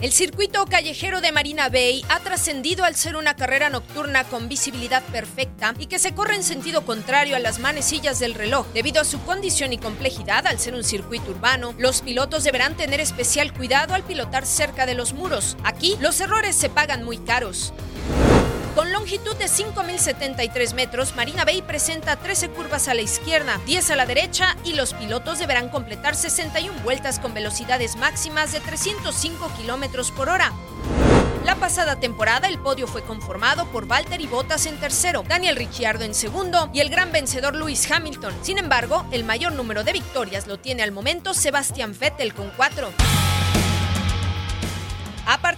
El circuito callejero de Marina Bay ha trascendido al ser una carrera nocturna con visibilidad perfecta y que se corre en sentido contrario a las manecillas del reloj. Debido a su condición y complejidad, al ser un circuito urbano, los pilotos deberán tener especial cuidado al pilotar cerca de los muros. Aquí, los errores se pagan muy caros. Con longitud de 5.073 metros, Marina Bay presenta 13 curvas a la izquierda, 10 a la derecha y los pilotos deberán completar 61 vueltas con velocidades máximas de 305 kilómetros por hora. La pasada temporada el podio fue conformado por Valtteri Bottas en tercero, Daniel Ricciardo en segundo y el gran vencedor Lewis Hamilton. Sin embargo, el mayor número de victorias lo tiene al momento Sebastian Vettel con cuatro.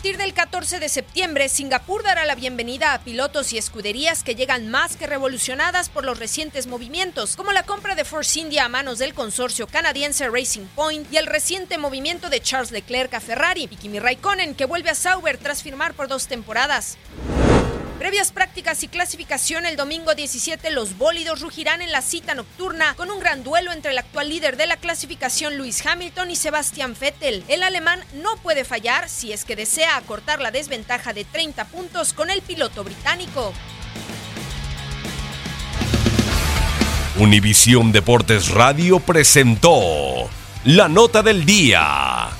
A partir del 14 de septiembre, Singapur dará la bienvenida a pilotos y escuderías que llegan más que revolucionadas por los recientes movimientos, como la compra de Force India a manos del consorcio canadiense Racing Point y el reciente movimiento de Charles Leclerc a Ferrari y Kimi Raikkonen, que vuelve a Sauber tras firmar por dos temporadas. Previas prácticas y clasificación el domingo 17 los bólidos rugirán en la cita nocturna con un gran duelo entre el actual líder de la clasificación Lewis Hamilton y Sebastian Vettel. El alemán no puede fallar si es que desea acortar la desventaja de 30 puntos con el piloto británico. Univisión Deportes Radio presentó la nota del día.